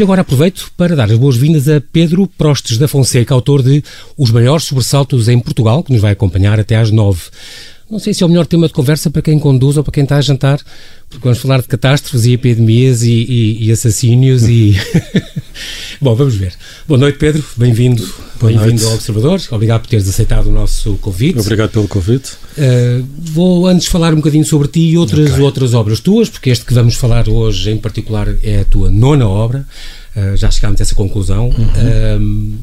E agora aproveito para dar as boas-vindas a Pedro Prostes da Fonseca, autor de Os Maiores Sobressaltos em Portugal, que nos vai acompanhar até às nove. Não sei se é o melhor tema de conversa para quem conduz ou para quem está a jantar, porque vamos falar de catástrofes e epidemias e, e, e assassínios e... Bom, vamos ver. Boa noite, Pedro. Bem-vindo bem-vindo ao Observador. Obrigado por teres aceitado o nosso convite. Obrigado pelo convite. Uh, vou antes falar um bocadinho sobre ti e outras, okay. outras obras tuas, porque este que vamos falar hoje em particular é a tua nona obra. Uh, já chegámos a essa conclusão. Uhum. Uh,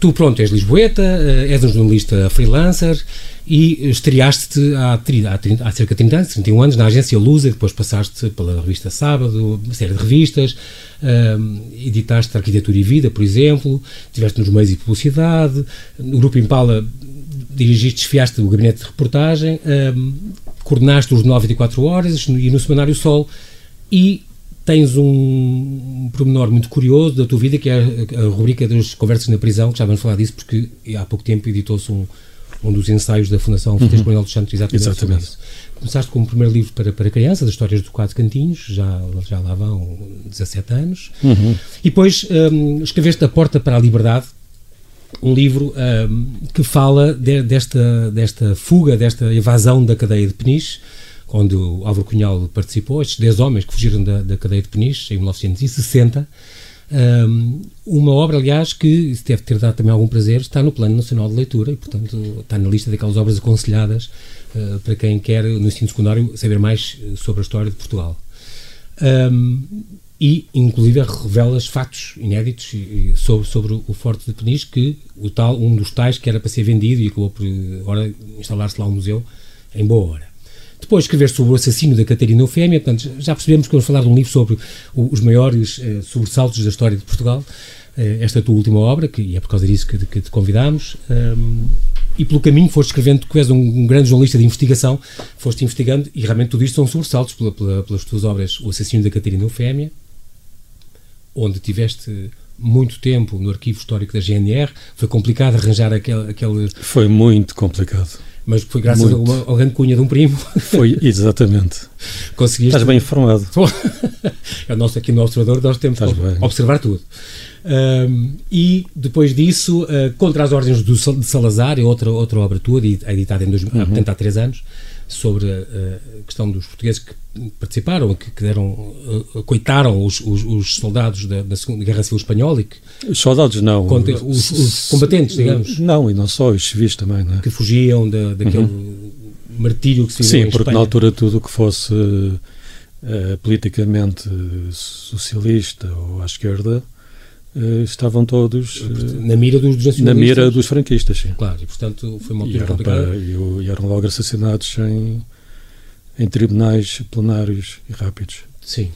tu, pronto, és lisboeta, és um jornalista freelancer, e estreaste-te há, há, há, cerca de 30 anos, 31 anos, na agência Lusa, depois passaste pela revista Sábado, uma série de revistas, um, editaste Arquitetura e Vida, por exemplo, estiveste nos meios e publicidade, no Grupo Impala dirigiste, desfiaste o gabinete de reportagem, um, coordenaste os 94 horas e no Semanário Sol e tens um, um pormenor muito curioso da tua vida, que é a, a rubrica das conversas na prisão, que já vamos falar disso, porque há pouco tempo editou-se um um dos ensaios da Fundação Francisco uhum. Manuel dos Santos, exatamente, exatamente. isso. Começaste com o primeiro livro para, para crianças, as histórias do Quatro Cantinhos, já, já lá vão 17 anos. Uhum. E depois um, escreveste A Porta para a Liberdade, um livro um, que fala de, desta, desta fuga, desta evasão da cadeia de Peniche, onde o Álvaro Cunhal participou, estes 10 homens que fugiram da, da cadeia de Peniche em 1960 um, uma obra, aliás, que deve ter dado também algum prazer, está no Plano Nacional de Leitura e, portanto, está na lista daquelas obras aconselhadas uh, para quem quer, no ensino secundário, saber mais eh, sobre a história de Portugal. Um, e, inclusive, revelas fatos inéditos sobre, sobre o Forte de Peniche, que o tal, um dos tais que era para ser vendido e acabou por agora instalar-se lá um museu em boa hora. Depois escrever sobre o assassino da Catarina Eufémia, portanto, já percebemos que vamos falar de um livro sobre os maiores eh, sobressaltos da história de Portugal. Eh, esta tua última obra, que, e é por causa disso que, que te convidámos. Um, e pelo caminho foste escrevendo, tu és um, um, grande jornalista de investigação, foste investigando, e realmente tudo isto são sobressaltos pela, pela, pelas tuas obras O Assassino da Catarina Eufémia, onde tiveste muito tempo no arquivo histórico da GNR, foi complicado arranjar aquele... aquele... Foi muito complicado mas foi graças Muito. ao grande cunha de um primo. Foi, exatamente. Conseguiste... Estás bem informado. é nosso, aqui no Observador nós temos que observar tudo. Um, e depois disso, uh, Contra as Ordens do, de Salazar, é outra, outra obra tua, editada em dois, uhum. portanto, há três anos, sobre a questão dos portugueses que participaram, que, que deram, uh, coitaram os, os, os soldados da, da, Segunda Guerra Civil Espanhola e que os soldados não. Contra, os, os, combatentes, digamos. Não, e não só, os civis também, não é? Que fugiam da, daquele uhum. martírio que se viveu Sim, porque Espanha. na altura tudo o que fosse uh, politicamente socialista ou à esquerda uh, estavam todos uh, na mira dos. Na mira dos franquistas, sim. Claro, e portanto foi uma altura e eram, para, e, e eram logo assassinados em, em tribunais plenários e rápidos. Sim,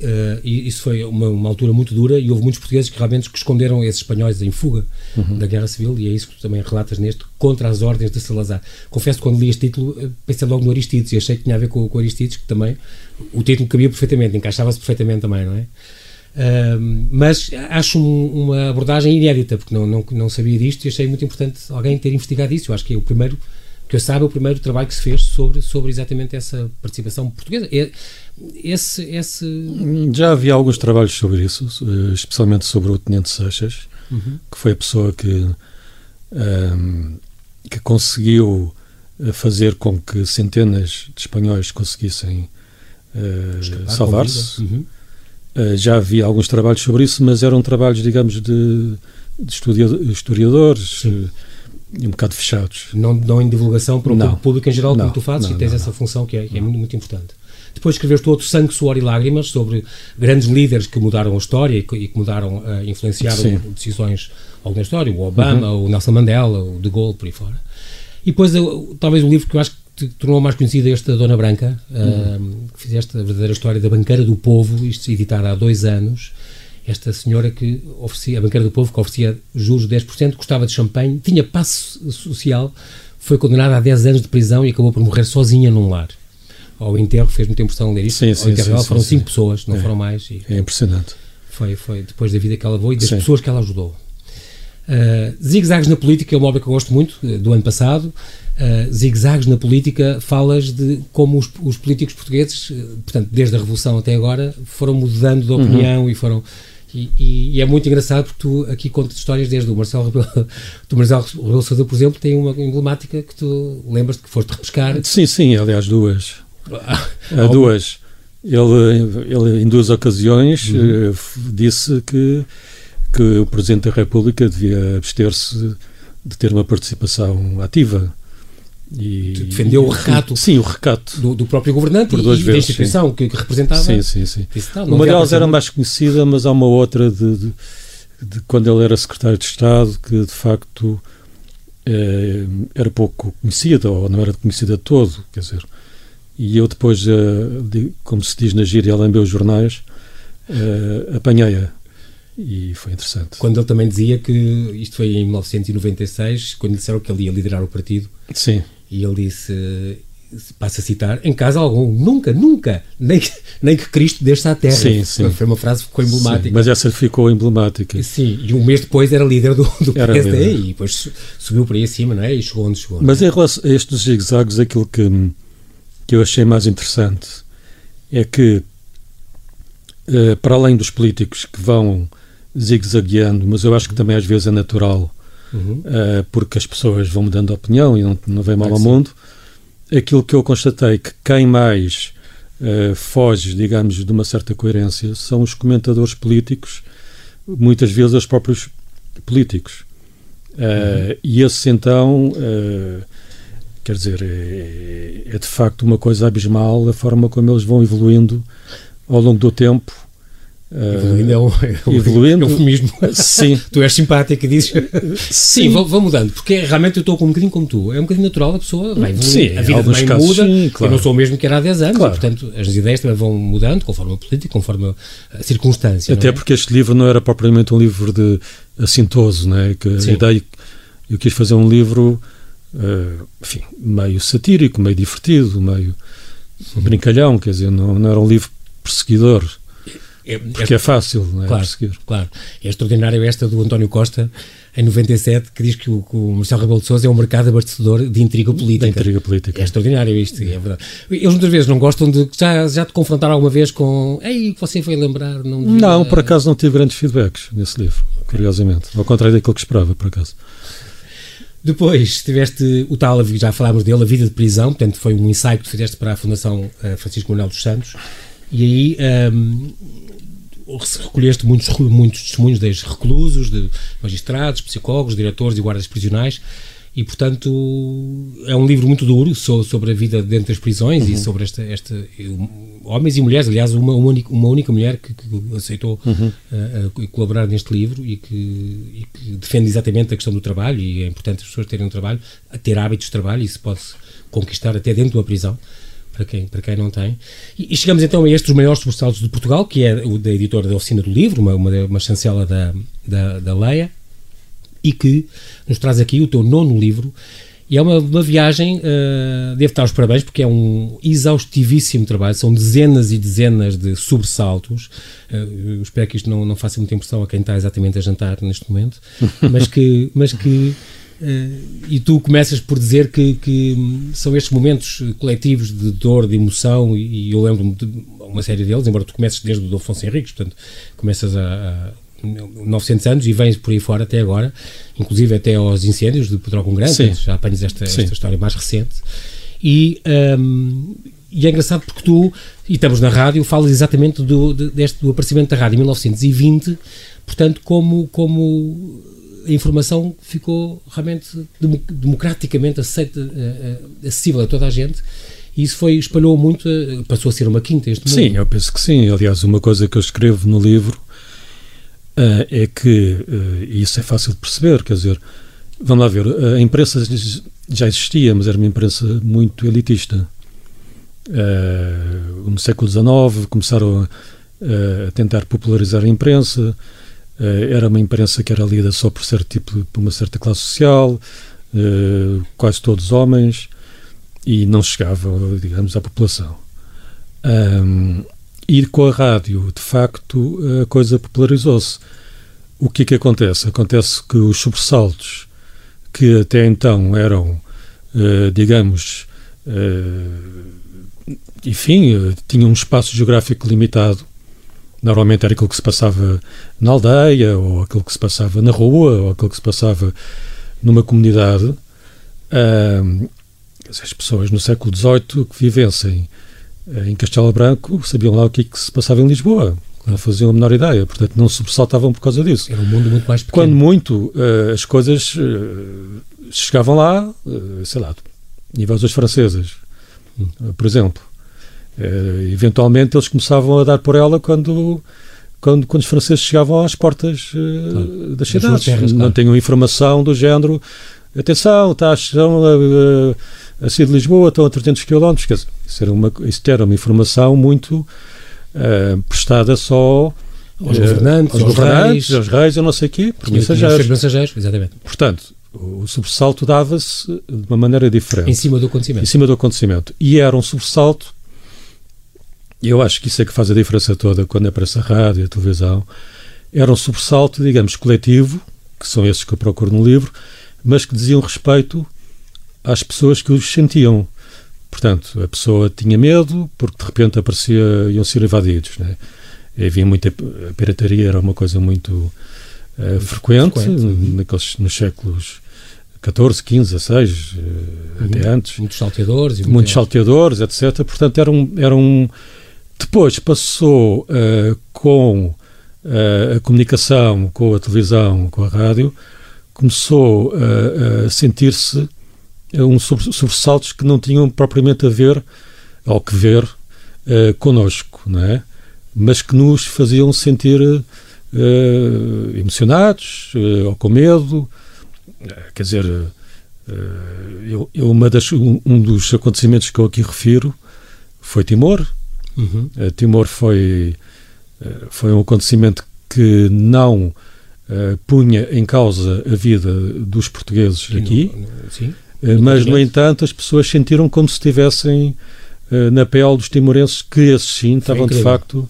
Uh, e isso foi uma, uma, altura muito dura e houve muitos portugueses que realmente que esconderam esses espanhóis em fuga uhum. da Guerra Civil e é isso que tu também relatas neste Contra as Ordens de Salazar. Confesso que quando li este título eh, pensei logo no Aristides e achei que tinha a ver com, com o Aristides que também o título cabia perfeitamente, encaixava-se perfeitamente também, não é? Uh, mas acho um, uma abordagem inédita porque não, não, não sabia disto e achei muito importante alguém ter investigado isso. Eu acho que é o primeiro que eu saiba, o primeiro trabalho que se fez sobre, sobre exatamente essa participação portuguesa. É, esse, esse... Já havia alguns trabalhos sobre isso, eh, especialmente sobre o Tenente Seixas, uhum. que foi a pessoa que, um, que conseguiu eh, fazer com que centenas de espanhóis conseguissem uh, salvar-se. Uhum. Uh, já havia alguns trabalhos sobre isso, mas eram trabalhos, digamos, de, de historiadores. Sim e um bocado fechados. Não, não em divulgação para o não, público em geral, não, como tu fazes, não, e tens essa função que é, que é muito, muito, importante. Depois escreveste outro Sangue, Suor e Lágrimas sobre grandes líderes que mudaram a história e que, e que mudaram, uh, influenciaram Sim. decisões ao longo da história, o Obama, uhum. o Nelson Mandela, o De Gaulle, por aí fora. E depois, talvez o livro que eu acho que te tornou mais conhecido é este da Dona Branca, uhum. uh, fizeste a verdadeira história da Banqueira do Povo, isto editado há dois anos, esta senhora que oferecia, a banqueira do povo, que oferecia juros de 10%, gostava de champanhe, tinha passo social, foi condenada a 10 anos de prisão e acabou por morrer sozinha num lar. Ao enterro, fez muita impressão ler isto. Sim, sim, sim, sim foram 5 pessoas, não é, foram mais. E, é impressionante. Foi, foi depois da vida que ela levou e das pessoas que ela ajudou. Uh, Zigzags na Política é uma obra que eu gosto muito, eh, do ano passado. Uh, Zigzags na Política falas de como os, os políticos portugueses, portanto, desde a Revolução até agora, foram mudando de uhum. opinião uhum. e foram E, e, e, é muito engraçado porque tu aqui contas histórias desde o Marcelo Rebelo, do Marcelo Rebelo Sousa, por exemplo, tem uma emblemática que tu lembras-te que foste repescar. Sim, sim, aliás, duas. Ah, duas. Ele, ele, em duas ocasiões, uhum. disse que, que o Presidente da República devia abster-se de ter uma participação ativa e, defendeu o recato. Sim, o recato. Do, do próprio governante Por duas e, vezes, da instituição que, que, representava. Sim, sim, sim. uma delas era mais conhecida, mas há uma outra de, de, de, quando ele era secretário de Estado que de facto eh, era pouco conhecida ou não era conhecida de todo. Quer dizer, e eu depois, eh, como se diz na gíria, lembei os jornais, eh, apanhei-a e foi interessante. Quando ele também dizia que, isto foi em 1996, quando lhe disseram que ele ia liderar o partido. Sim e ele disse, passa a citar, em casa algum, nunca, nunca, nem, nem que Cristo desça à terra. Sim, sim. Foi uma frase que ficou emblemática. Sim, mas essa ficou emblemática. Sim, e um mês depois era líder do, do era PSD mesmo. e depois subiu para aí acima, não é? E chegou onde chegou. Mas em relação a estes zigzags, aquilo que, que eu achei mais interessante é que, uh, para além dos políticos que vão zigue-zagueando, mas eu acho que também às vezes é natural uhum. uh, porque as pessoas vão mudando de opinião e não, não vem mal é ao sim. mundo. Aquilo que eu constatei que quem mais uh, foge, digamos, de uma certa coerência são os comentadores políticos, muitas vezes os próprios políticos. Uh, uhum. E esse então, quer dizer, é, é de facto uma coisa abismal a forma como eles vão evoluindo ao longo do tempo Evoluindo é um, é um evoluindo, eufemismo. Sim. tu és simpático e dizes. Sim, vou, vou, mudando, porque realmente eu estou com um bocadinho como tu. É um bocadinho natural a pessoa vai evoluindo. Sim, a vida também casos, muda. Sim, claro. Eu não sou o mesmo que era há 10 anos, claro. e, portanto as ideias também vão mudando conforme a política, conforme a circunstância. Até é? porque este livro não era propriamente um livro de assintoso, não é? Que Sim. a ideia. Eu quis fazer um livro, uh, enfim, meio satírico, meio divertido, meio brincalhão, quer dizer, não, não era um livro perseguidor é, Porque é, é fácil, não é? Claro, claro. É extraordinário esta do António Costa, em 97, que diz que o, que o Marcelo Rebelo de Sousa é um mercado abastecedor de intriga política. De intriga política. É extraordinário isto, é verdade. Eles muitas vezes não gostam de. Já, já te confrontaram alguma vez com. Ei, você foi lembrar? Não, devia... não, por acaso não tive grandes feedbacks nesse livro, okay. curiosamente. Ao contrário daquilo que esperava, por acaso. Depois tiveste o tal, já falámos dele, a vida de prisão, portanto foi um ensaio que tu fizeste para a Fundação eh, Francisco Manuel dos Santos. E aí um, recolheste muitos, muitos testemunhos de reclusos, de magistrados, psicólogos, diretores e guardas prisionais e portanto é um livro muito duro sobre a vida dentro das prisões uhum. e sobre esta, esta homens e mulheres, aliás uma, uma, única, uma única mulher que, que aceitou uhum. uh, colaborar neste livro e que, e que, defende exatamente a questão do trabalho e é importante as pessoas terem um trabalho, ter hábitos de trabalho e isso pode conquistar até dentro de uma prisão para quem, para quem não tem. E, e chegamos então a estes maiores sobressaltos de Portugal, que é o da editora da Oficina do Livro, uma, uma, uma chancela da, da, da Leia, e que nos traz aqui o teu nono livro. E é uma, uma viagem, uh, devo dar os parabéns, porque é um exaustivíssimo trabalho, são dezenas e dezenas de sobressaltos. Uh, espero que isto não, não faça muita impressão a quem está exatamente a jantar neste momento, mas que, mas que e tu começas por dizer que, que, são estes momentos coletivos de dor, de emoção, e, e eu lembro-me de uma série deles, embora tu comeces desde o Dom Afonso Henriques, portanto, começas a, a 900 anos e vens por aí fora até agora, inclusive até aos incêndios de Pedrógão Grande, já apanhas esta, esta, história mais recente. E, um, e é engraçado porque tu, e estamos na rádio, falas exatamente do, deste, do aparecimento da rádio em 1920, portanto, como, como a informação ficou realmente democraticamente aceita, eh, eh, acessível a toda a gente e isso foi, espalhou muito, eh, passou a ser uma quinta este mundo. Sim, eu penso que sim. Aliás, uma coisa que eu escrevo no livro uh, é que, uh, e isso é fácil de perceber, quer dizer, vamos lá ver, a imprensa já existia, mas era uma imprensa muito elitista. Uh, no século XIX começaram a, a tentar popularizar a imprensa, era uma imprensa que era lida só por certo tipo, por uma certa classe social, eh, quase todos homens, e não chegava, digamos, à população. Um, e com a rádio, de facto, a coisa popularizou-se. O que é que acontece? Acontece que os sobressaltos, que até então eram, uh, digamos, enfim, tinham um espaço geográfico limitado, Normalmente era aquilo que se passava na aldeia, ou aquilo que se passava na rua, ou aquilo que se passava numa comunidade. as pessoas no século XVIII que vivessem eh, em Castelo Branco sabiam lá o que, é que se passava em Lisboa. Não faziam a menor ideia, portanto não sobressaltavam por causa disso. Era um mundo muito mais pequeno. Quando muito uh, as coisas uh, chegavam lá, uh, sei lá, níveis dos franceses, hum. por exemplo. Eventualmente eles começavam a dar por ela quando quando, quando os franceses chegavam às portas claro. das cidades. Terras, não tinham informação do género atenção, está, estão a, a, a sair de Lisboa, estão a 300 km. Quer dizer, isso, era uma, isso era uma informação muito uh, prestada só aos uh, governantes, aos, aos governantes, reis, aos reis, eu não sei o quê, por mensageiros. mensageiros. Exatamente. Portanto, o sobressalto dava-se de uma maneira diferente. Em cima do acontecimento. Em cima do acontecimento. E era um sobressalto, e eu acho que isso é que faz a diferença toda quando aparece a rádio e a televisão, era um sobressalto, digamos, coletivo, que são esses que eu procuro no livro, mas que diziam respeito às pessoas que os sentiam. Portanto, a pessoa tinha medo porque de repente aparecia, iam ser invadidos. Né? E havia muita. A pirataria era uma coisa muito uh, frequente, frequente. Naqueles, nos séculos XIV, XV, XVI, uh, até antes. Muitos salteadores. muitos salteadores, etc. Portanto, era um. Era um depois passou uh, com a comunicação, com a televisão, com a rádio, começou a, a sentir-se uns sobressaltos que não tinham propriamente a ver, ou que ver, uh, connosco, não é? Mas que nos faziam sentir uh, emocionados uh, ou com medo. Quer dizer, uh, eu, eu, uma das, um, um, dos acontecimentos que eu aqui refiro foi Timor. Uhum. Timor foi, foi um acontecimento que não uh, punha em causa a vida dos portugueses aqui, sim, uh, mas, no entanto, as pessoas sentiram como se estivessem uh, na pele dos timorenses, que esses sim estavam de facto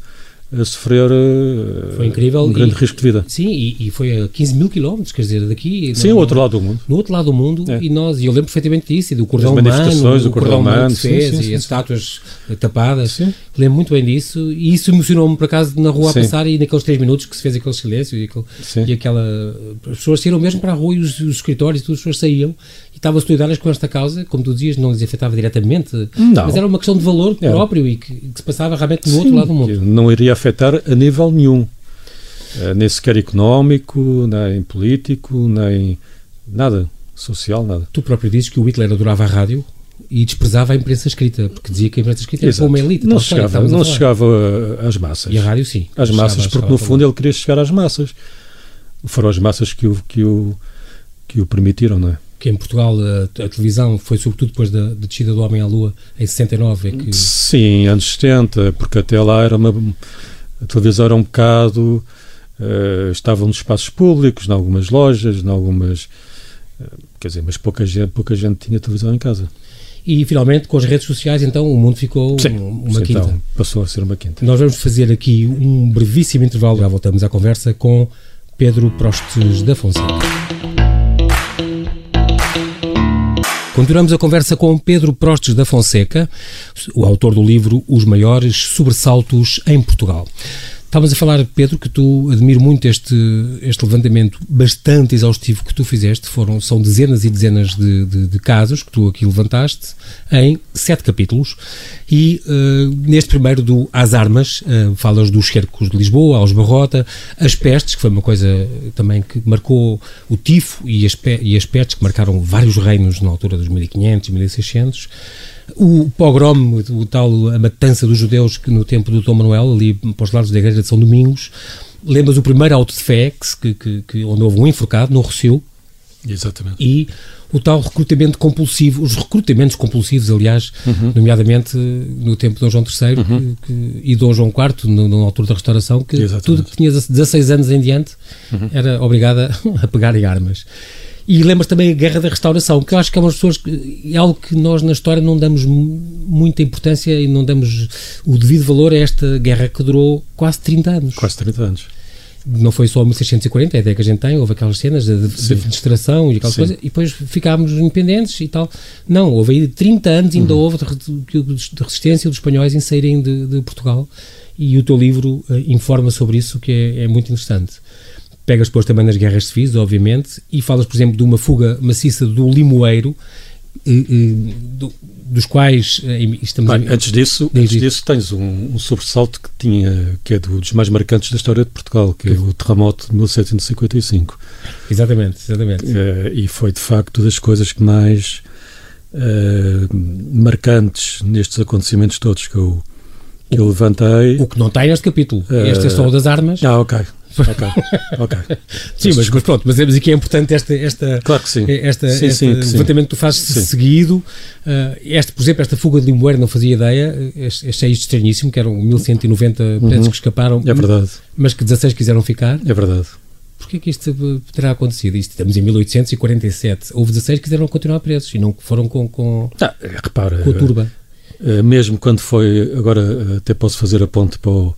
a sofrer uh, foi incrível um grande e, risco de vida. Sim, e, e, foi a 15 mil quilómetros, quer dizer, daqui... Sim, no outro lado do mundo. No outro lado do mundo, é. e nós, e eu lembro perfeitamente disso, e do cordão humano, o cordão humano que fez, sim, sim, e sim, as estátuas tapadas, lembro muito bem disso, e isso emocionou-me, por acaso, na rua a passar, e naqueles três minutos que se fez aquele silêncio, e, aquele, e aquela... As pessoas saíram mesmo para a rua, e os, os escritórios, e as pessoas saíam, estavam solidárias com esta causa, como tu dizias, não lhes afetava diretamente, não. mas era uma questão de valor próprio e que, que, se passava realmente no Sim, outro lado do mundo. Não iria afetar a nível nenhum, uh, nem sequer económico, nem político, nem nada, social, nada. Tu próprio dizes que o Hitler adorava a rádio e desprezava a imprensa escrita, porque dizia que a imprensa escrita Exato. era uma elite. Não, chegava, não chegava às massas. E a rádio sim. Às massas, porque no fundo ele queria chegar às massas. Foram as massas que o, que o, que o permitiram, não é? Que em Portugal a, a, televisão foi sobretudo depois da, da descida do Homem à Lua em 69 é que... Sim, anos 70, porque até lá era uma a televisão era um bocado uh, estava nos espaços públicos, em algumas lojas, em algumas uh, quer dizer, mas pouca gente, pouca gente tinha televisão em casa. E finalmente com as redes sociais então o mundo ficou sim, uma quinta. Então, passou a ser uma quinta. Nós vamos fazer aqui um brevíssimo intervalo, já voltamos à conversa com Pedro Prostes da Fonseca. Continuamos a conversa com Pedro Prostes da Fonseca, o autor do livro Os Maiores Sobressaltos em Portugal. Estavas a falar, Pedro, que tu admiro muito este, este levantamento bastante exaustivo que tu fizeste. Foram, são dezenas e dezenas de, de, de casos que tu aqui levantaste em sete capítulos. E uh, neste primeiro do As Armas, uh, falas dos cercos de Lisboa, aos Barrota, as pestes, que foi uma coisa também que marcou o tifo e as, e as pestes que marcaram vários reinos na altura dos 1500 e 1600 o pogrom, o tal, a matança dos judeus que no tempo do Dom Manuel, ali para os lados da igreja de São Domingos, lembras o primeiro auto de fé, que, que, que, onde houve um enforcado, no Rossio, Exatamente. E o tal recrutamento compulsivo, os recrutamentos compulsivos, aliás, uhum. nomeadamente no tempo de Dom João III uhum. que, e Dom João IV, no, na altura da restauração, que Exatamente. tudo que tinha 16 anos em diante uhum. era obrigada a pegar em armas. E lembras também a Guerra da Restauração, que eu acho que é umas pessoas que é algo que nós na história não damos muita importância e não damos o devido valor a esta guerra que durou quase 30 anos. Quase 30 anos. Não foi só 1640, é a ideia que a gente tem, houve aquelas cenas de, de e aquelas coisas, e depois ficámos independentes e tal. Não, houve aí 30 anos, ainda uhum. houve de, de, resistência dos espanhóis em saírem de, de Portugal e o teu livro uh, informa sobre isso, que é, é, muito interessante. Pegas depois também nas guerras civis, obviamente, e falas, por exemplo, de uma fuga maciça do Limoeiro, uh, do, dos quais estamos Bem, antes disso antes disso tens um, um, sobressalto que tinha que é dos mais marcantes da história de Portugal que é o terremoto de 1755 exatamente exatamente e foi de facto das coisas que mais uh, marcantes nestes acontecimentos todos que eu, que eu levantei. O que não está neste capítulo. Uh, este é só o das armas. Ah, ok. Ok, ok. sim, mas, mas, pronto, mas, mas aqui é importante esta, esta, claro que sim. esta, sim, este sim, levantamento que tu fazes seguido. Uh, este, por exemplo, esta fuga de Limoeiro não fazia ideia, achei isto estranhíssimo, que eram 1190 presos uhum. que escaparam, é verdade. mas que 16 quiseram ficar. É verdade. Porquê que isto terá acontecido? Isto, estamos em 1847. Houve 16 que quiseram continuar presos e não foram com, com, ah, repara, com a turba. Uh, mesmo quando foi, agora até posso fazer a ponte para o,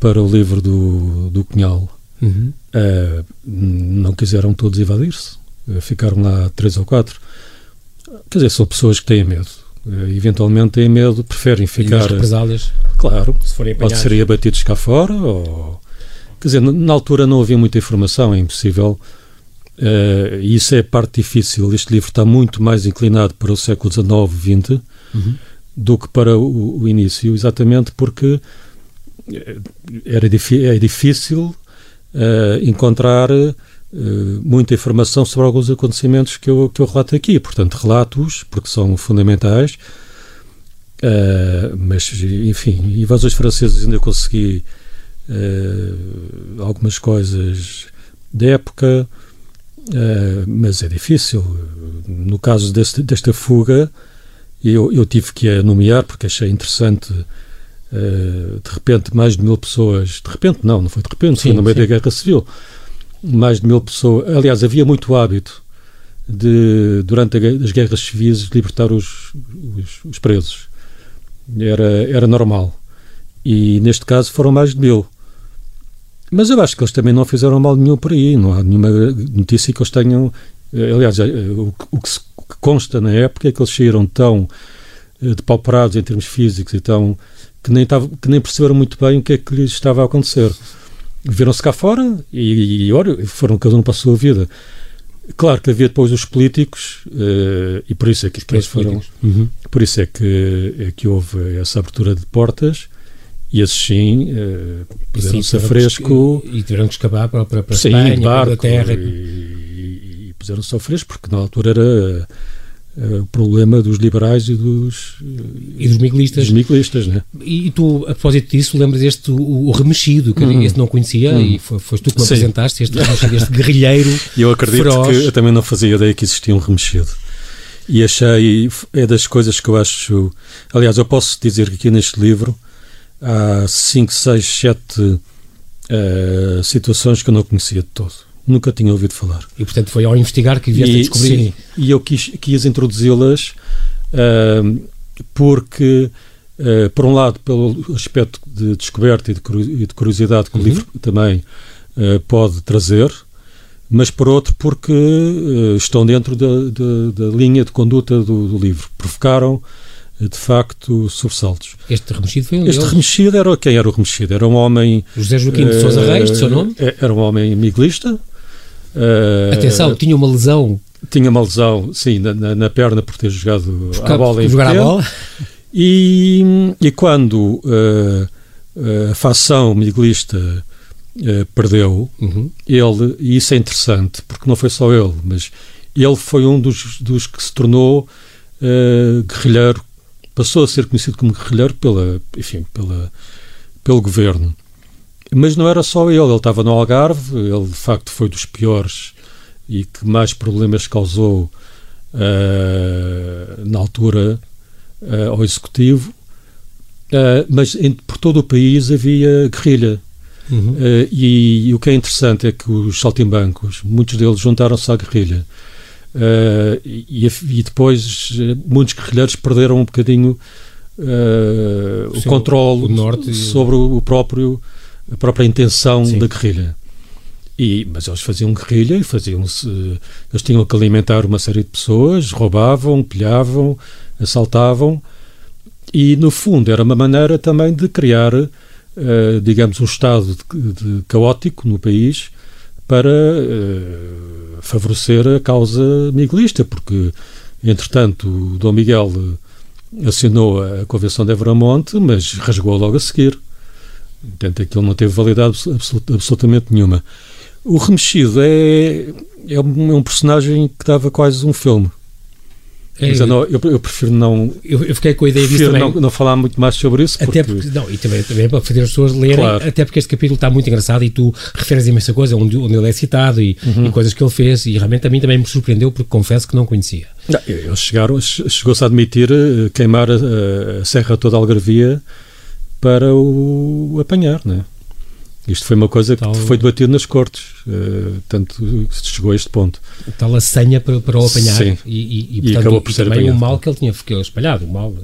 para o livro do, do Cunhal, uhum. uh, não quiseram todos evadir-se. ficaram lá três ou quatro. Quer dizer, são pessoas que têm medo. eventualmente têm medo, preferem ficar. E represálias? Claro. Se forem pode ser abatidos cá fora ou Quer dizer, na altura não havia muita informação, é impossível. Uh, e isso é a parte difícil. Este livro está muito mais inclinado para o século XIX, XX, uhum. do que para o, o, início, exatamente porque era é difícil uh, encontrar uh, muita informação sobre alguns acontecimentos que eu, que eu relato aqui. Portanto, relatos, porque são fundamentais, mas, enfim, invasões francesas ainda consegui uh, algumas coisas da época, uh, mas é difícil. No caso deste, desta fuga, eu, eu, tive que a nomear porque achei interessante. Uh, de repente, mais de mil pessoas. De repente, não, não foi de repente, sim, foi no meio sim. da Guerra Civil. Mais de mil pessoas. Aliás, havia muito hábito de, durante as guerras civis, libertar os, os, os presos. Era, era normal. E neste caso foram mais de mil. Mas eu acho que eles também não fizeram mal nenhum por aí, não há nenhuma notícia que eles tenham. Eh, aliás, eh, o, o que, consta na época é que eles saíram tão eh, depauperados em termos físicos e tão. Que nem, tava, que nem perceberam muito bem o que é que lhes estava a acontecer. Viram-se cá fora e, e, olha, foram cada um para a sua vida. Claro que havia depois os políticos, uh, e por isso é que, que eles foram. Uhum. Por isso é que, é que houve essa abertura de portas e esses sim uh, puseram-se a fresco. E tiveram que escapar para, para, para sim, Espanha, barco, para a terra. E, e, e puseram-se a fresco, porque na altura era o problema dos liberais e dos, e dos miguelistas. Dos miguelistas né? E, tu, a propósito disso, lembras este, o, o remexido, que uhum. esse não conhecia, uhum. e foi, foste tu que me Sim. apresentaste, este, este guerrilheiro. E eu acredito feroz. que eu também não fazia ideia que existia um remexido. E achei, é das coisas que eu acho. Aliás, eu posso dizer que aqui neste livro há 5, 6, 7 situações que eu não conhecia de todo. Nunca tinha ouvido falar. E, portanto, foi ao investigar que vieste e, a descobrir. Sim, e eu quis, quis introduzi-las uh, porque, uh, por um lado, pelo aspecto de descoberta e de curiosidade que uhum. o livro também uh, pode trazer, mas por outro porque estão dentro da, da, da, linha de conduta do, do livro. Provocaram de facto sobressaltos. Este remexido foi um Este deles. remexido era quem era o remexido? Era um homem. José Joaquim de Sousa Reis, de seu nome? Eh, era um homem miguelista. Uh, Atenção, tinha uma lesão. Tinha uma lesão, sim, na, na perna por ter jogado a bola em jogar a bola. E, e quando uh, a facção miguelista uh, perdeu, uhum. ele, e isso é interessante, porque não foi só ele, mas ele foi um dos, dos que se tornou guerrilheiro passou a ser conhecido como guerrilheiro pela, enfim, pela, pelo governo. Mas não era só ele, ele estava no Algarve, ele de facto foi dos piores e que mais problemas causou uh, na altura uh, ao executivo. Uh, mas em, por todo o país havia guerrilha. Uhum. E, e, o que é interessante é que os saltimbancos, muitos deles juntaram-se à guerrilha. E, e, depois muitos guerrilheiros perderam um bocadinho uh, o, o controle o sobre o próprio a própria intenção Sim. da guerrilha. E, mas eles faziam guerrilha e faziam-se. Eles tinham que alimentar uma série de pessoas, roubavam, pilhavam, assaltavam, e no fundo era uma maneira também de criar uh, digamos, um estado de, de caótico no país para uh, favorecer a causa miguelista, porque, entretanto, o Dom Miguel assinou a Convenção de Evramonte, mas rasgou logo a seguir. Portanto, aquilo não teve validade absolut, absolutamente nenhuma. O Remexido é, é um, é um personagem que dava quase um filme. É, eu, não, eu, eu, prefiro não. Eu, eu, fiquei com a ideia disso também. Não, não falar muito mais sobre isso. Porque... Até porque, não, e também, também para fazer as pessoas lerem, claro. até porque este capítulo está muito engraçado e tu referes imensa coisa onde, onde ele é citado e, uhum. e, coisas que ele fez, e realmente a mim também me surpreendeu porque confesso que não conhecia. Não, eles chegaram, chegou-se a admitir eh, queimar a, a Serra toda a Algarvia para o apanhar, não é? Isto foi uma coisa que tal, foi debatida nas cortes, uh, tanto chegou a este ponto. Tal a senha para, para o apanhar Sim. e, e, e, portanto, acabou por ser também apanhado. o mal que ele tinha que ele espalhado, o mal,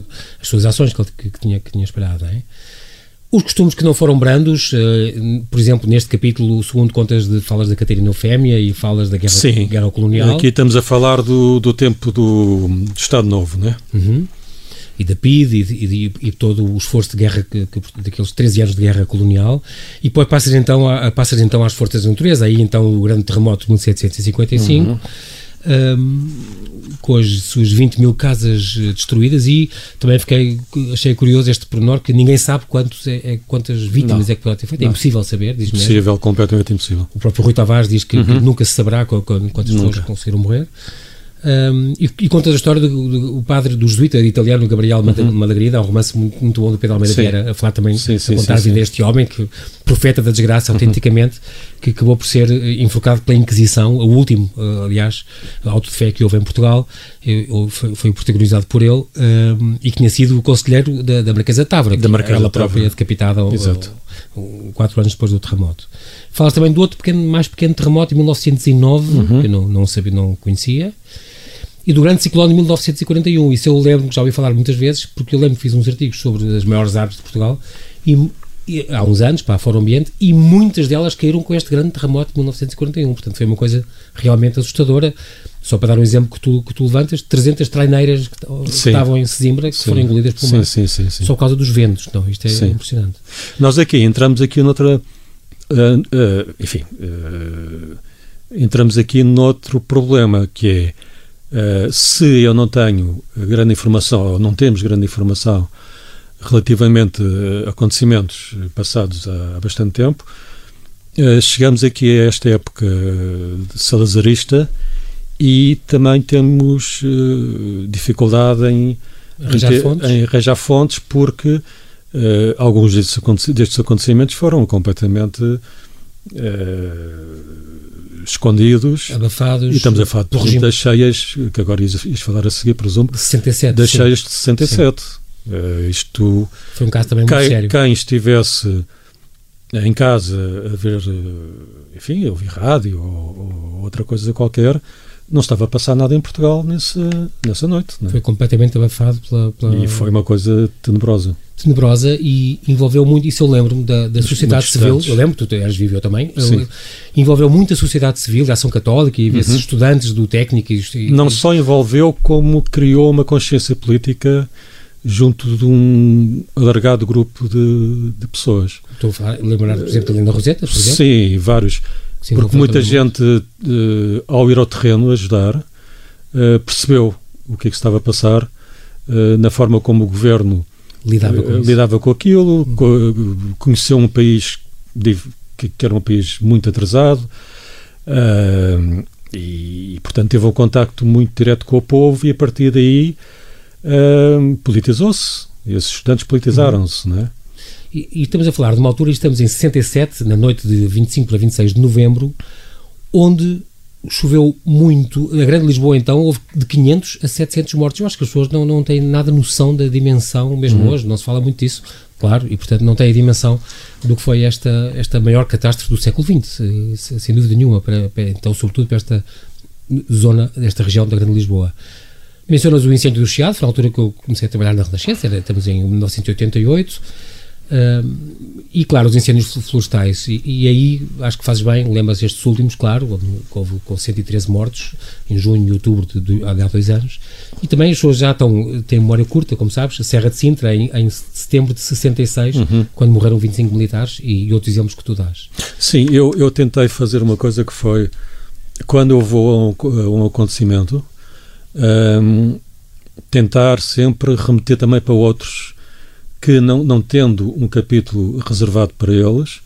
as suas ações que ele que, que tinha, que tinha espalhado. É? Os costumes que não foram brandos, uh, por exemplo, neste capítulo, segundo contas de falas da Catarina Eufémia e falas da guerra, Sim. guerra colonial. Aqui estamos a falar do, do tempo do, do Estado Novo, não é? Uhum e da PID e, e, e, todo o esforço de guerra que, que, daqueles 13 anos de guerra colonial e depois passas então, a, passas então às forças da natureza, aí então o grande terremoto de 1755 uhum. um, com as suas 20 mil casas eh, destruídas e também fiquei, achei curioso este pormenor que ninguém sabe quantos é, é quantas vítimas não. é que pode ter feito, é impossível saber, diz Impossível, completamente impossível. O próprio Rui Tavares diz que, uhum. que nunca se saberá quantas pessoas conseguiram morrer. Um, e, e conta a história do, do, do, padre do jesuíta italiano Gabriel uhum. Malagrida, um romance muito, muito bom do Pedro Almeida Vieira, a falar também, sim, sim, a contar sim, deste homem, que profeta da desgraça, uhum. autenticamente, que acabou por ser eh, enforcado pela Inquisição, o último, uh, aliás, auto de fé que houve em Portugal, foi, foi, protagonizado por ele, um, e que tinha sido o conselheiro da, da Marquesa Távora, da Marquesa ela própria decapitada Exato. quatro anos depois do terremoto. Falas também do outro pequeno, mais pequeno terremoto, em 1909, uhum. que eu não, não sabia, não conhecia, e do grande ciclone de 1941. Isso eu lembro, já ouvi falar muitas vezes, porque eu lembro que fiz uns artigos sobre as maiores árvores de Portugal e, e, há uns anos, para a Fórum Ambiente, e muitas delas caíram com este grande terremoto de 1941. Portanto, foi uma coisa realmente assustadora. Só para dar um exemplo que tu, que tu levantas, 300 traineiras que, que estavam em Sesimbra que sim. foram engolidas pelo mar. Sim, sim, sim, Só por causa dos ventos. Não, isto é impressionante. Nós aqui entramos aqui noutra... Uh, uh, enfim... Uh, entramos aqui noutro problema, que é Uh, se eu não tenho grande informação, ou não temos grande informação relativamente a acontecimentos passados há, há bastante tempo, uh, chegamos aqui a esta época salazarista e também temos uh, dificuldade em arranjar, em, fontes. em arranjar fontes porque alguns destes acontecimentos foram completamente escondidos. Abafados. E estamos a falar de, das cheias, que agora ias, ias, falar a seguir, presumo. De 67. Das sim. cheias de 67. Uh, isto. Foi um caso também quem, muito sério. Quem estivesse em casa a ver, eh, enfim, a ouvir rádio ou, ou outra coisa qualquer, não estava a passar nada em Portugal nessa, nessa noite. É? Foi completamente abafado pela, pela, E foi uma coisa tenebrosa. Tenebrosa e envolveu muito, isso eu lembro-me da, da sociedade civil, eu lembro, tu eras viveu também, Sim. envolveu muito a sociedade civil, a ação católica e uhum. esses estudantes do técnico. E, não só envolveu, como criou uma consciência política junto de um alargado grupo de, de pessoas. Estou a lembrar, por exemplo, da Linda Roseta, por exemplo? Sim, vários. Sim, porque muita gente, uh, ao ir ao terreno ajudar, uh, percebeu o que é que estava a passar, uh, na forma como o governo lidava com, lidava com aquilo, hum. co conheceu um país que, que, era um país muito atrasado e, portanto, teve um contacto muito direto com o povo e, a partir daí, politizou-se. Esses estudantes politizaram-se, não é? E, e, estamos a falar de uma altura, estamos em 67, na noite de 25 para 26 de novembro, onde choveu muito. Na Grande Lisboa, então, houve de 500 a 700 mortos. Eu acho que as pessoas não, não têm nada noção da dimensão, mesmo uhum. hoje, não se fala muito disso, claro, e portanto não têm a dimensão do que foi esta, esta maior catástrofe do século XX, sem dúvida nenhuma, para, para, então, sobretudo para esta zona, desta região da Grande Lisboa. Mencionas o incêndio do Chiado, foi a altura que eu comecei a trabalhar na Renascença, era, estamos em 1988 Uh, e claro, os incêndios florestais. E, e aí acho que fazes bem, lembras estes últimos, claro, houve com 113 mortos em junho e outubro de, de, há dois anos. E também as pessoas já estão, têm memória curta, como sabes, a Serra de Sintra, em, em setembro de 66, uhum. quando morreram 25 militares, e, e, outros exemplos que tu dás. Sim, eu, eu tentei fazer uma coisa que foi, quando eu vou a um, a um acontecimento, um, tentar sempre remeter também para outros que, não, não tendo um capítulo reservado para eles,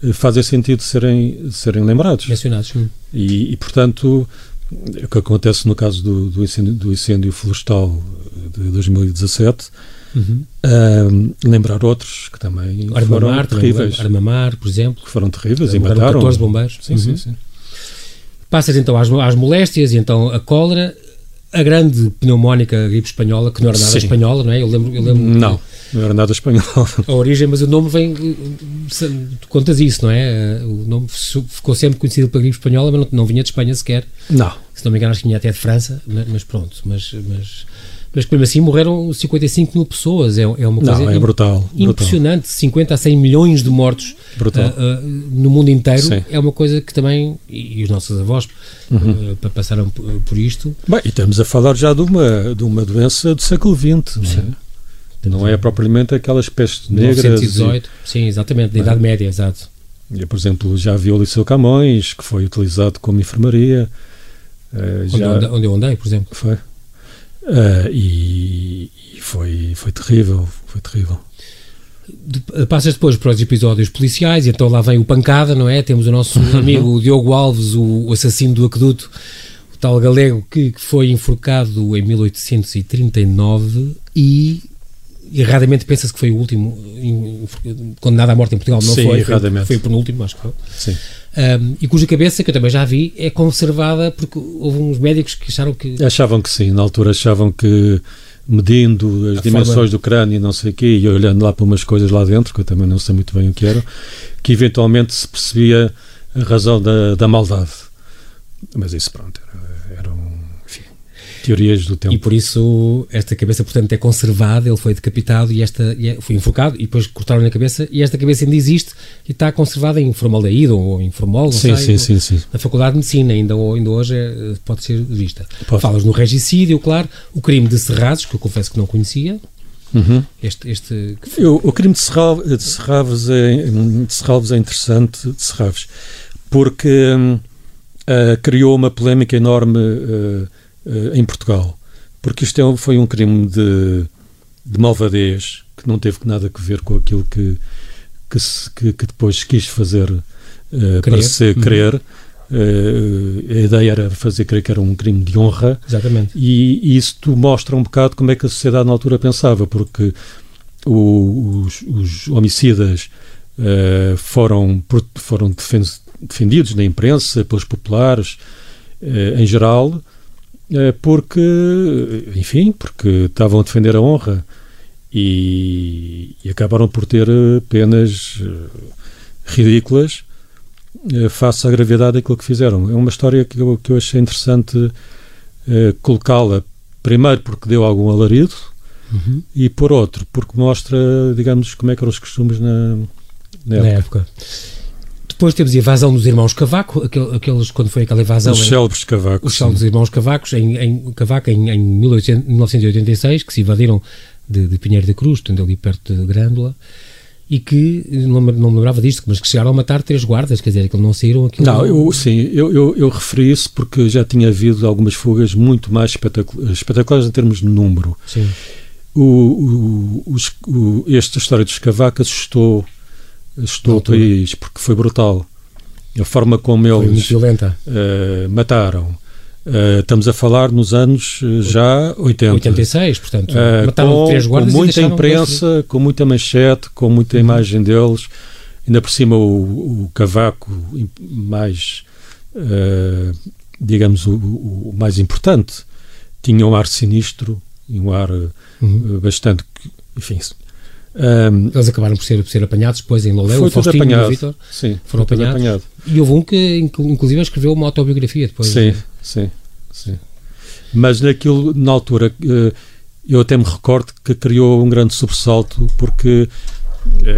eh, fazem sentido serem, serem lembrados. Mencionados. E, e, portanto, o que acontece no caso do, do, incêndio, do incêndio florestal de 2017, uhum. uh, lembrar outros que também Arma foram Mar, terríveis. Armamar, por exemplo. Que foram terríveis e mataram. 14 bombeiros. Sim, uhum. sim, sim. Passas então às, às moléstias e então a cólera a grande pneumónica gripe espanhola, que não era nada Sim. espanhola, não é? Eu lembro, eu lembro não, não era nada espanhol. A origem, mas o nome vem. Tu contas isso, não é? O nome ficou sempre conhecido pela gripe espanhola, mas não, não vinha de Espanha sequer. Não. Se não me engano, acho que vinha até de França, mas, mas pronto. Mas, mas mas mesmo assim morreram 55 mil pessoas. É, é uma coisa Não, é brutal, impressionante. Brutal. 50 a 100 milhões de mortos uh, uh, no mundo inteiro. Sim. É uma coisa que também, e, e os nossos avós uhum. uh, passaram por, isto. Bem, e estamos a falar já de uma, de uma doença do século XX, não é? Não é propriamente aquelas pestes negras. 1918, e... sim, exatamente, da é? Idade Média, exato. Eu, por exemplo, já vi o Liceu Camões, que foi utilizado como enfermaria. onde, já... onde eu andei, por exemplo. Foi. Uh, e, e, foi, foi terrível, foi terrível. Passas depois para os episódios policiais, e então lá vem o Pancada, não é? Temos o nosso amigo Diogo Alves, o, o, assassino do aqueduto, o tal galego que, que foi enforcado em 1839 e erradamente pensa-se que foi o último condenado à morte em Portugal, não Sim, foi? Erradamente. Foi, foi o penúltimo, acho que foi. Sim. Um, e cuja cabeça, que eu também já vi, é conservada porque houve uns médicos que acharam que. Achavam que sim, na altura achavam que medindo as a dimensões forma... do crânio e não sei o quê, e olhando lá para umas coisas lá dentro, que eu também não sei muito bem o que eram, que eventualmente se percebia a razão da, da maldade. Mas isso, pronto, teorias do tempo. E por isso esta cabeça, portanto, é conservada, ele foi decapitado e esta e é, foi enforcado e depois cortaram na cabeça e esta cabeça ainda existe e está conservada em formaldeído ou em formol, sim, sei, sim, sim, sim. na Faculdade de Medicina, ainda, ainda hoje é, pode ser vista. Pode. Falas no regicídio, claro, o crime de Serrazes, que eu confesso que não conhecia, Uhum. Este, este o, o, crime de, Serral, de, Serralves é, de Serralves é interessante, de Serralves, porque uh, criou uma polémica enorme uh, uh, em Portugal, porque isto é, foi um crime de, de malvadez que não teve nada a ver com aquilo que, que, se, que, que depois quis fazer uh, para se crer. Uhum. Uh, a ideia era fazer crer que era um crime de honra. Exatamente. E, e isso mostra um bocado como é que a sociedade na altura pensava, porque o, os, os, homicidas uh, foram, foram defendidos na imprensa, pelos populares uh, em geral, porque, enfim, porque estavam a defender a honra e, e acabaram por ter eh, penas eh, ridículas face à gravidade daquilo que fizeram. É uma história que eu, que eu achei interessante colocá-la, primeiro porque deu algum alarido uhum. e por outro, porque mostra, digamos, como é que eram os costumes na, na época. Na época. Depois temos a invasão dos irmãos Cavaco, aqueles, quando foi aquela invasão. Os célebres Cavacos. Os célebres irmãos Cavacos, em, em Cavaco, em, em 1986, que se invadiram de, de Pinheiro da Cruz, portanto, ali perto de Grândola e que não, não me lembrava disto, mas que chegaram a matar três guardas, quer dizer, que não saíram aquilo. Não, eu, sim, eu, eu, eu, referi isso porque já tinha havido algumas fugas muito mais espetaculares, espetaculares em termos de número. Sim. O, o, os, o, esta história dos cavacos assustou estou o país, porque foi brutal. A forma como eles uh, mataram. Uh, estamos a falar nos anos uh, já 80. 86, portanto. Mataram com, três guardas com muita imprensa, com muita manchete, com muita uhum. imagem deles. Ainda por cima o, o cavaco mais, digamos, o, o, mais importante. Tinha um ar sinistro e um ar uhum. bastante, enfim, um, Eles acabaram por ser, por ser apanhados depois em Lolé, o Faustinho apanhado, e o Vitor foram apanhados. Apanhado. E houve um que, inclusive, escreveu uma autobiografia depois. Sim, sim, sim. Mas naquilo, na altura, eh, eu até me recordo que criou um grande sobressalto porque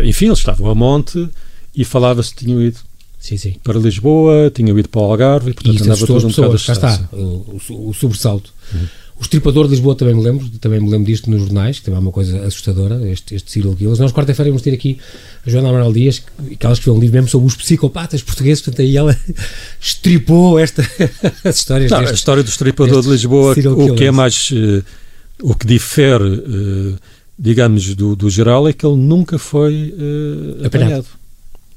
enfim, eles estavam a monte e falava-se que tinham ido sim, sim. para Lisboa, tinham ido para o Algarve e, portanto, e andava todo um bocado cá está, o, o, o sobressalto. Uhum. O Estripador de Lisboa também me lembro, também me lembro disto nos jornais, que também é uma coisa assustadora, este, este Cyril Guilherme. Nós quarta-feira vamos ter aqui a Joana Amaral Dias, que ela escreveu um livro mesmo sobre os psicopatas portugueses, portanto aí ela estripou esta, as histórias Não, A história do Estripador de Lisboa, o que é mais, uh, o que difere, uh, digamos, do, do geral é que ele nunca foi uh, apanhado.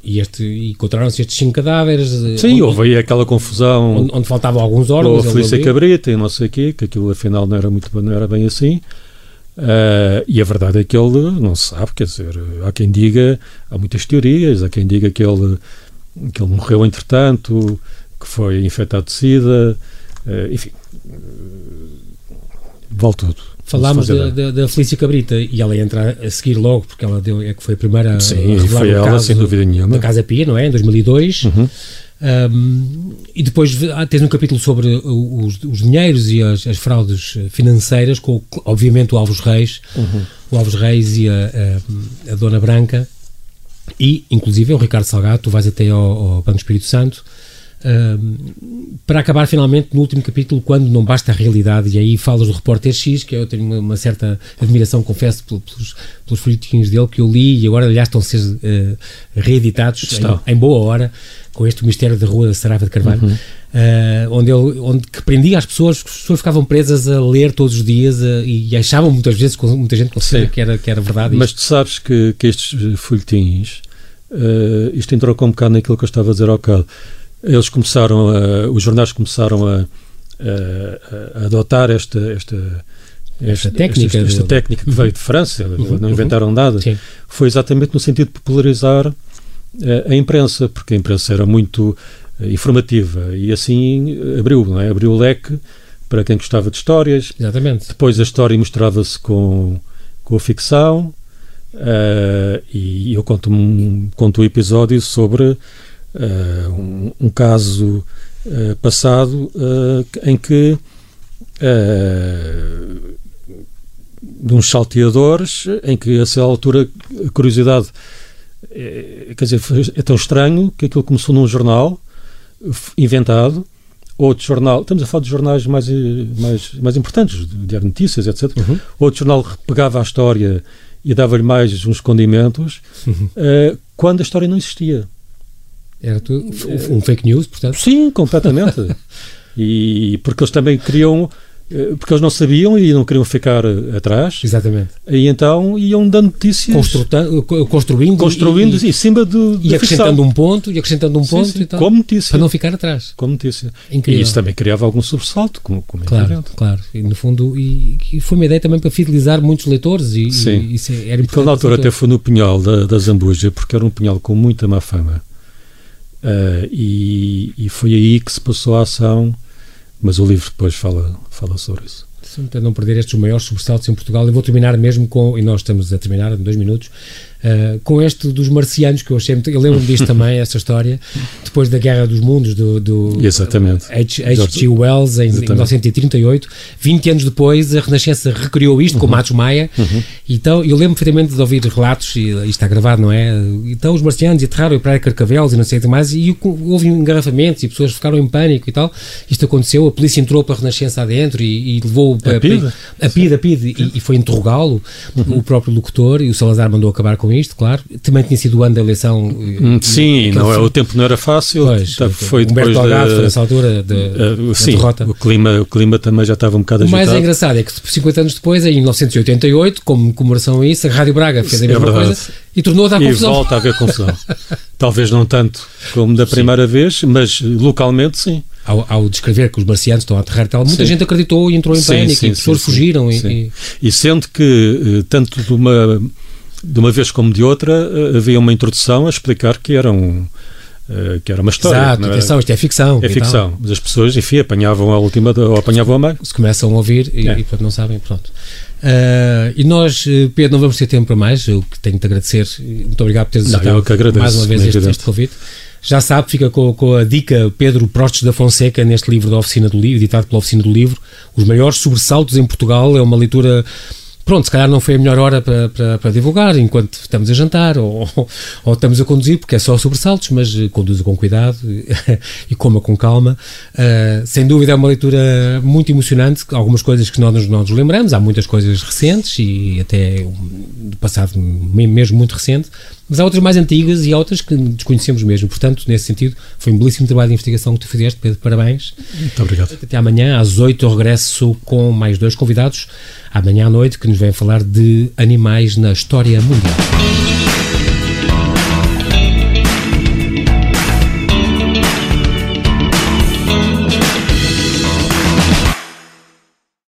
E, este, e encontraram-se estes cinco cadáveres. Eh, Sim, onde, houve aí aquela confusão. Onde, onde faltavam alguns órgãos. a Felícia Cabrita e não sei o quê, que aquilo afinal não era, muito, não era bem assim. Uh, e a verdade é que ele não se sabe, quer dizer, há quem diga, há muitas teorias, há quem diga que ele, que ele morreu entretanto, que foi infectado de sida, uh, enfim, vale tudo. Falámos da, da, da, Felícia Cabrita e ela entra a seguir logo, porque ela deu, é que foi a primeira Sim, a foi ela, sem dúvida nenhuma. Da Casa Pia, não é? Em 2002. Uhum. Um, e depois tens um capítulo sobre os, os dinheiros e as, as, fraudes financeiras, com obviamente o Alves Reis, uhum. o Alves Reis e a, a, a, Dona Branca, e inclusive o Ricardo Salgado. Tu vais até ao, ao Banco Espírito Santo para acabar finalmente no último capítulo, quando não basta a realidade, e aí falas do repórter X, que eu tenho uma, uma certa admiração, confesso, pelos, pelos folhetinhos dele que eu li e agora, aliás, estão a ser uh, reeditados em, em, boa hora, com este Mistério da Rua da Sarava de Carvalho. Uhum. Uh, onde ele onde que prendia as pessoas, as pessoas ficavam presas a ler todos os dias uh, e achavam muitas vezes, muita gente considera que era, que era verdade. Mas tu sabes que, que estes folhetins, isto entrou com um bocado naquilo que eu estava a dizer ao bocado eles começaram a, os jornais começaram a, a, a adotar esta, esta esta, esta técnica, esta, esta técnica que veio de França, uhum, não inventaram nada, Sim. foi exatamente no sentido de popularizar a, a imprensa, porque a imprensa era muito uh, informativa e assim abriu, não é? abriu o leque para quem gostava de histórias. Exatamente. Depois a história mostrava-se com, com a ficção uh, e eu conto um, conto um episódio sobre uh, um, um, caso uh, passado uh, em que de uns salteadores em que a certa altura a curiosidade é, quer dizer, é tão estranho que aquilo começou num jornal inventado outro jornal, estamos a falar de jornais mais, mais, mais importantes, de Diário Notícias, etc. Uhum. Outro jornal pegava a história e dava-lhe mais uns condimentos uhum. uh, quando a história não existia. Era tudo um fake news, portanto? Sim, completamente. e porque eles também queriam eh, porque eles não sabiam e não queriam ficar eh, atrás. Exatamente. E então iam dando notícias. construindo. Construindo e, em cima do. E acrescentando um ponto, e acrescentando um sim, ponto. Sim, e tal, como notícia. Para não ficar atrás. Como notícia. Incrível. E isso também criava algum sobressalto, como, como é Claro, claro. E no fundo, e, e, foi uma ideia também para fidelizar muitos leitores. E, sim. E, isso era importante. Na altura até foi no Pinhal da, da Zambuja, porque era um Pinhal com muita má fama. Uh, e, e, foi aí que se passou a ação, mas o livro depois fala, fala sobre isso. Para não perder estes maiores sobressaltos em Portugal, eu vou terminar mesmo com, e nós estamos a terminar em dois minutos, Uh, com este dos marcianos, que eu muito. Eu lembro-me disto também, essa história, depois da Guerra dos Mundos, do, do Exatamente. H.G. Wells, em, em, 1938. 20 anos depois, a Renascença recriou isto uhum. com Matos Maia. Uhum. Então, eu lembro perfeitamente de ouvir relatos, e isto está gravado, não é? Então, os marcianos aterraram para Carcavelos e não sei o que mais, e houve engarrafamentos e pessoas ficaram em pânico e tal. Isto aconteceu, a polícia entrou para a Renascença adentro e, e levou a, a PID, a PID, a PID e, e, foi interrogá-lo, uhum. o próprio locutor, e o Salazar mandou acabar com isto, claro. Também tinha sido o ano da eleição. Hum, sim, não é, o tempo não era fácil. Pois, foi Humberto depois Delgado da, foi nessa altura de, uh, sim, derrota. O clima, o clima também já estava um bocado o agitado. O mais engraçado é que 50 anos depois, em 1988, como comemoração a isso, a Rádio Braga fez a é mesma é coisa e tornou a dar e confusão. E volta a haver confusão. Talvez não tanto como da primeira sim. vez, mas localmente sim. Ao, ao, descrever que os marcianos estão a aterrar tal, muita sim. gente acreditou e entrou em sim, pânico sim, e pessoas fugiram. E, e... e sendo que, eh, tanto de uma de uma vez como de outra, eh, havia uma introdução a explicar que era um, Uh, que era uma história. Exato, atenção, isto é ficção. É ficção, mas as pessoas, enfim, apanhavam a última ou apanhavam a meio. Se começam a ouvir e, é. e portanto, não sabem, pronto. Uh, e nós, Pedro, não vamos ter tempo para mais, eu que tenho de agradecer, muito obrigado por teres aceitado mais uma vez este, este, convite. Já sabe, fica com, com, a dica Pedro Prostes da Fonseca neste livro da Oficina do Livro, editado pela Oficina do Livro, Os Maiores Sobressaltos em Portugal, é uma leitura pronto, se calhar não foi a melhor hora para, para, para divulgar enquanto estamos a jantar ou, ou, estamos a conduzir, porque é só sobressaltos, mas conduza com cuidado e coma com calma. Uh, sem dúvida é uma leitura muito emocionante, algumas coisas que nós não nos lembramos, há muitas coisas recentes e até do passado mesmo muito recente, mas há outras mais antigas e outras que desconhecemos mesmo. Portanto, nesse sentido, foi um belíssimo trabalho de investigação que tu fizeste, Pedro. Parabéns. Muito obrigado. Até amanhã, às 8 eu regresso com mais dois convidados, amanhã à noite, que nos vêm falar de animais na história mundial.